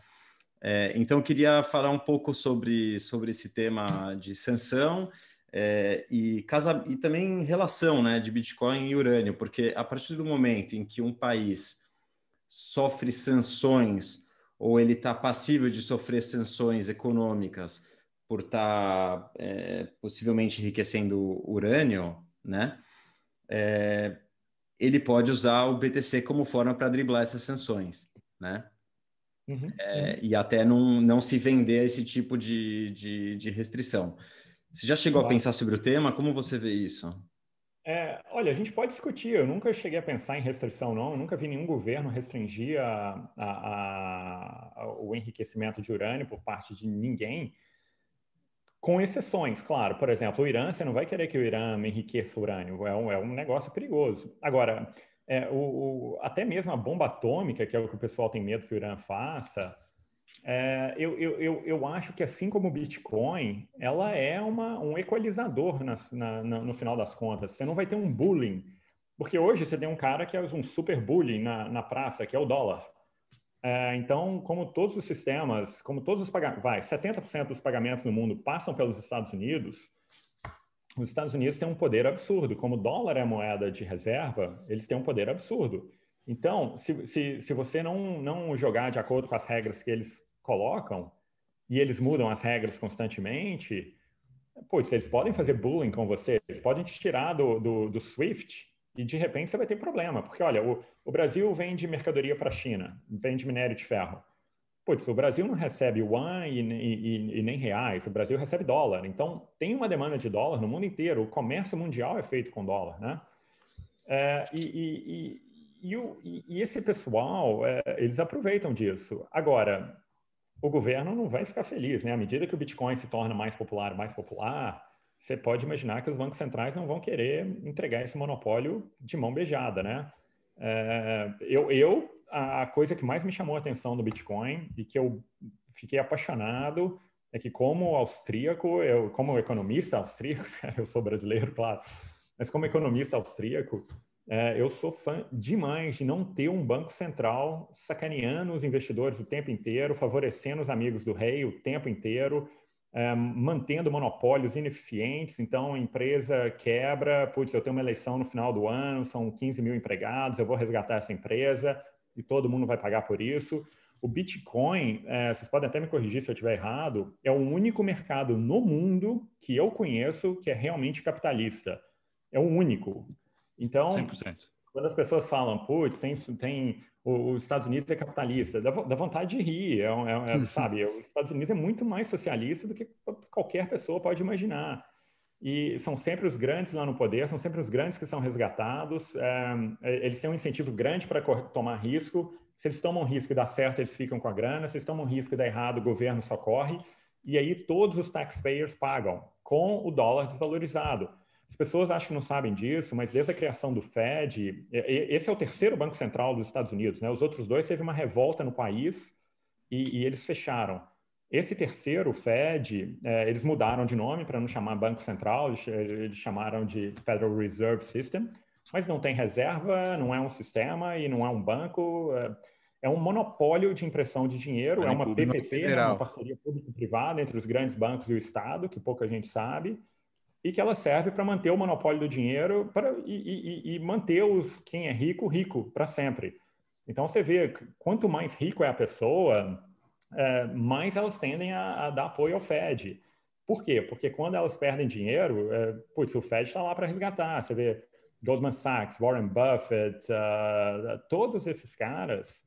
É, então, queria falar um pouco sobre, sobre esse tema de sanção é, e, casa, e também relação né, de Bitcoin e urânio, porque a partir do momento em que um país sofre sanções ou ele está passível de sofrer sanções econômicas por estar tá, é, possivelmente enriquecendo urânio, né? É, ele pode usar o BTC como forma para driblar essas sanções, né? Uhum, é, uhum. E até não, não se vender esse tipo de, de, de restrição. Você já chegou claro. a pensar sobre o tema? Como você vê isso? É, olha, a gente pode discutir. Eu nunca cheguei a pensar em restrição, não. Eu nunca vi nenhum governo restringir a, a, a, o enriquecimento de urânio por parte de ninguém, com exceções, claro. Por exemplo, o Irã, você não vai querer que o Irã enriqueça urânio. É um, é um negócio perigoso. Agora, é, o, o, até mesmo a bomba atômica, que é o que o pessoal tem medo que o Irã faça, é, eu, eu, eu, acho que assim como o Bitcoin, ela é uma, um equalizador na, na, no final das contas. Você não vai ter um bullying, porque hoje você tem um cara que é um super bullying na, na praça, que é o dólar. É, então, como todos os sistemas, como todos os pagamentos, vai, 70% dos pagamentos no mundo passam pelos Estados Unidos, os Estados Unidos têm um poder absurdo. Como o dólar é moeda de reserva, eles têm um poder absurdo. Então, se, se, se você não, não jogar de acordo com as regras que eles colocam, e eles mudam as regras constantemente, putz, eles podem fazer bullying com você, eles podem te tirar do, do, do SWIFT e de repente você vai ter problema. Porque, olha, o, o Brasil vende mercadoria para a China, vende minério de ferro. Putz, o Brasil não recebe yuan e, e, e, nem reais, o Brasil recebe dólar. Então, tem uma demanda de dólar no mundo inteiro. O comércio mundial é feito com dólar, né? É, e, e, esse pessoal, é, eles aproveitam disso. Agora, o governo não vai ficar feliz, né? À medida que o Bitcoin se torna mais popular, mais popular, você pode imaginar que os bancos centrais não vão querer entregar esse monopólio de mão beijada, né? É, eu, eu, a coisa que mais me chamou a atenção do Bitcoin e que eu fiquei apaixonado é que como austríaco, eu como economista austríaco, eu sou brasileiro, claro, mas como economista austríaco, eu sou fã demais de não ter um banco central sacaneando os investidores o tempo inteiro, favorecendo os amigos do rei o tempo inteiro, é, mantendo monopólios ineficientes. Então, a empresa quebra, putz, eu tenho uma eleição no final do ano, são 15 mil empregados, eu vou resgatar essa empresa e todo mundo vai pagar por isso. O Bitcoin, é, vocês podem até me corrigir se eu estiver errado, é o único mercado no mundo que eu conheço que é realmente capitalista. É o único. Então, 100%. quando as pessoas falam, putz, tem, tem os Estados Unidos é capitalista, dá, dá vontade de rir, é, é, é sabe? Os Estados Unidos é muito mais socialista do que qualquer pessoa pode imaginar. E são sempre os grandes lá no poder, são sempre os grandes que são resgatados. É, é eles têm um incentivo grande para tomar risco. Se eles tomam risco e dá certo, eles ficam com a grana. Se eles tomam risco e dá errado, o governo socorre. E aí todos os taxpayers pagam com o dólar desvalorizado. As pessoas acham que não sabem disso, mas desde a criação do Fed, esse é o terceiro banco central dos Estados Unidos, né? Os outros dois teve uma revolta no país e, e eles fecharam. Esse terceiro, o Fed, é, eles mudaram de nome para não chamar Banco Central, eles, eles, chamaram de Federal Reserve System, mas não tem reserva, não é um sistema e não é um banco. É, é um monopólio de impressão de dinheiro, é, é uma PPP, né, uma parceria público-privada entre os grandes bancos e o Estado, que pouca gente sabe e que ela serve para manter o monopólio do dinheiro para, e, e, e manter os, quem é rico, rico para sempre. Então você vê, quanto mais rico é a pessoa, é, mais elas tendem a, a, dar apoio ao Fed. Por quê? Porque quando elas perdem dinheiro, é, putz, o Fed está lá para resgatar. Você vê Goldman Sachs, Warren Buffett, uh, todos esses caras,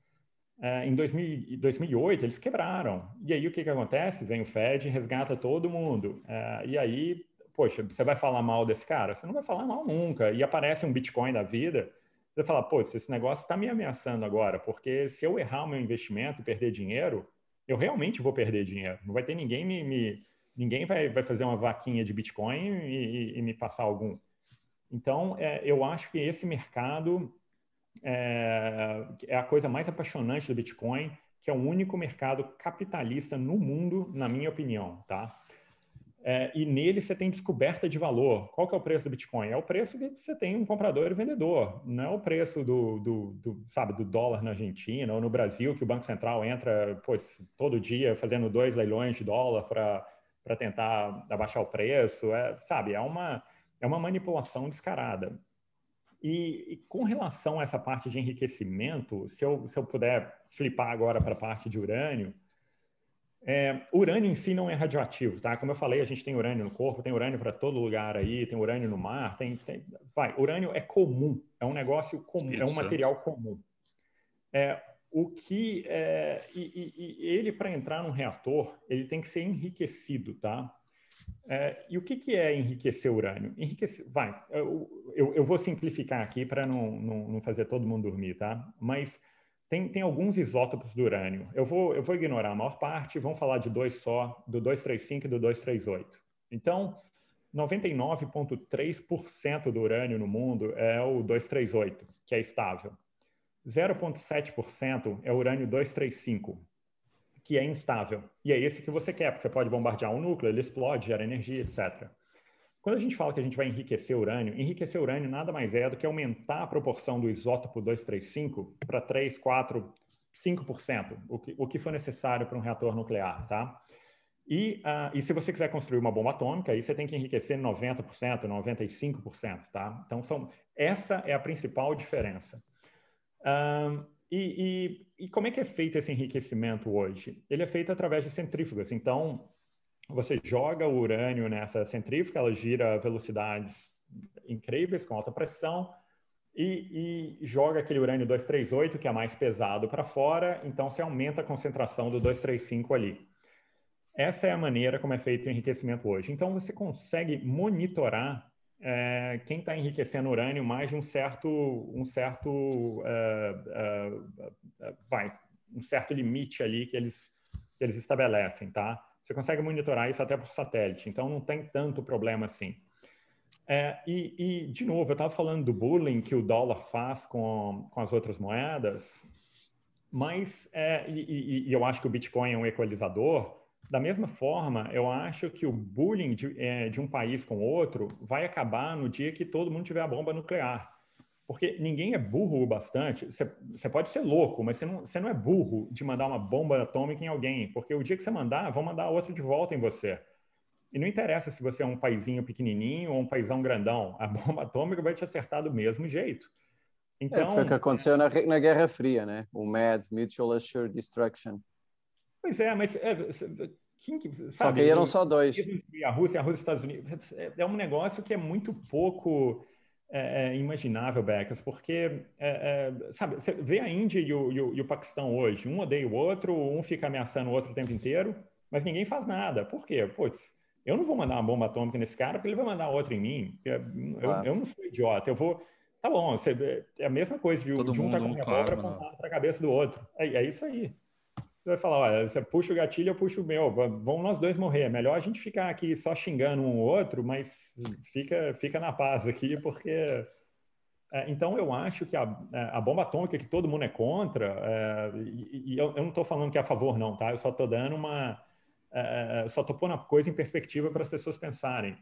uh, em 2000, 2008, eles quebraram. E aí o que, que acontece? Vem o Fed, resgata todo mundo. Uh, e aí poxa, você vai falar mal desse cara? Você não vai falar mal nunca. E aparece um Bitcoin da vida, você fala, pô, esse negócio está me ameaçando agora, porque se eu errar o meu investimento e perder dinheiro, eu realmente vou perder dinheiro. Não vai ter ninguém me, me ninguém vai, vai fazer uma vaquinha de Bitcoin e, e, e me passar algum. Então, é, eu acho que esse mercado é, é a coisa mais apaixonante do Bitcoin, que é o único mercado capitalista no mundo, na minha opinião, tá? É, e nele você tem descoberta de valor. Qual que é o preço do Bitcoin? É o preço que você tem um comprador e vendedor. Não é o preço do, do, do sabe, do dólar na Argentina ou no Brasil, que o Banco Central entra pois, todo dia fazendo dois leilões de dólar para tentar abaixar o preço. É, sabe, é uma, é uma manipulação descarada. E, e, com relação a essa parte de enriquecimento, se eu, se eu puder flipar agora para a parte de urânio, é, urânio em si não é radioativo, tá? Como eu falei, a gente tem urânio no corpo, tem urânio para todo lugar aí, tem urânio no mar, tem, tem, vai. Urânio é comum, é um negócio comum, é um material comum. É, o que é, e, e, e ele para entrar num reator, ele tem que ser enriquecido, tá? É, e o que, que é enriquecer urânio? Enriquecer, vai, eu, eu, eu vou simplificar aqui para não, não, não, fazer todo mundo dormir, tá? Mas tem, tem alguns isótopos do urânio. Eu vou, eu vou ignorar a maior parte, vamos falar de dois só, do 235 e do 238. Então, 99,3% do urânio no mundo é o 238, que é estável. 0,7% é o urânio 235, que é instável. E é esse que você quer, porque você pode bombardear um núcleo, ele explode, gera energia, etc. Quando a gente fala que a gente vai enriquecer urânio, enriquecer urânio nada mais é do que aumentar a proporção do isótopo 235 para 3, 4, 5%, o que, o que for necessário para um reator nuclear, tá? E, uh, e se você quiser construir uma bomba atômica, aí você tem que enriquecer 90%, 95%, tá? Então, são, essa é a principal diferença. E, e, e, como é que é feito esse enriquecimento hoje? Ele é feito através de centrífugas. Então, você joga o urânio nessa centrífuga, ela gira velocidades incríveis, com alta pressão, e, e, joga aquele urânio 238, que é mais pesado, para fora, então você aumenta a concentração do 235 ali. Essa é a maneira como é feito o enriquecimento hoje. Então, você consegue monitorar é, quem está enriquecendo urânio mais de um certo, um certo, uh, uh, vai, um certo limite ali que eles, que eles estabelecem, tá? Você consegue monitorar isso até por satélite, então não tem tanto problema assim. É, e, e, de novo, eu estava falando do bullying que o dólar faz com, com as outras moedas, mas, é, e, e, e eu acho que o Bitcoin é um equalizador, da mesma forma, eu acho que o bullying de, é, de, um país com outro vai acabar no dia que todo mundo tiver a bomba nuclear. Porque ninguém é burro o bastante. Você pode ser louco, mas você não, não é burro de mandar uma bomba atômica em alguém. Porque o dia que você mandar, vão mandar outra de volta em você. E não interessa se você é um paizinho pequenininho ou um paizão grandão. A bomba atômica vai te acertar do mesmo jeito. Então, é, foi o que aconteceu na, na Guerra Fria, né? O MAD, Mutual Assured Destruction. Pois é, mas é, quem que, sabe, só que eram só dois. A Rússia, a Rússia e os Estados Unidos. É, é um negócio que é muito pouco é, é imaginável, Becas, porque, é, é, sabe, você vê a Índia e o, e, o, e o, Paquistão hoje, um odeia o outro, um fica ameaçando o outro o tempo inteiro, mas ninguém faz nada. Por quê? Putz, eu não vou mandar uma bomba atômica nesse cara, porque ele vai mandar outra em mim. Eu, claro. eu, eu não sou idiota, eu vou... Tá bom, você, é a mesma coisa de, de um tá com a revólver apontado para a cabeça do outro. É, é isso aí. Vai falar, olha, você puxa o gatilho, eu puxo o meu, vamos nós dois morrer. É melhor a gente ficar aqui só xingando um ou outro, mas fica, fica na paz aqui, porque. É, então, eu acho que a, é, a, bomba atômica, que todo mundo é contra, é, e, e eu, eu, não estou falando que é a favor, não, tá? Eu só estou dando uma. É, é só estou pondo a coisa em perspectiva para as pessoas pensarem.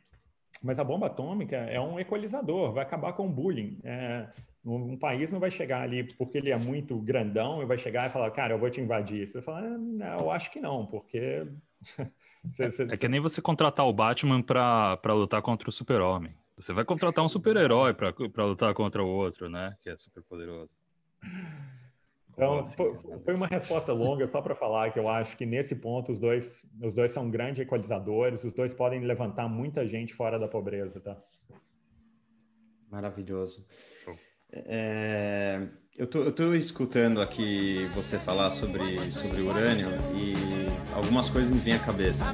Mas a bomba atômica é um equalizador, vai acabar com o bullying. É, um país não vai chegar ali porque ele é muito grandão e vai chegar e falar, cara, eu vou te invadir. Você fala, ah, eu acho que não, porque. você, você, é, é que nem você contratar o Batman para lutar contra o Super-Homem. Você vai contratar um super-herói para lutar contra o outro, né? Que é super poderoso. Então, foi, foi, uma resposta longa só para falar que eu acho que nesse ponto os dois, os dois são grandes equalizadores, os dois podem levantar muita gente fora da pobreza, tá? Maravilhoso. É, eu tô, eu tô escutando aqui você falar sobre, sobre urânio e algumas coisas me vêm à cabeça.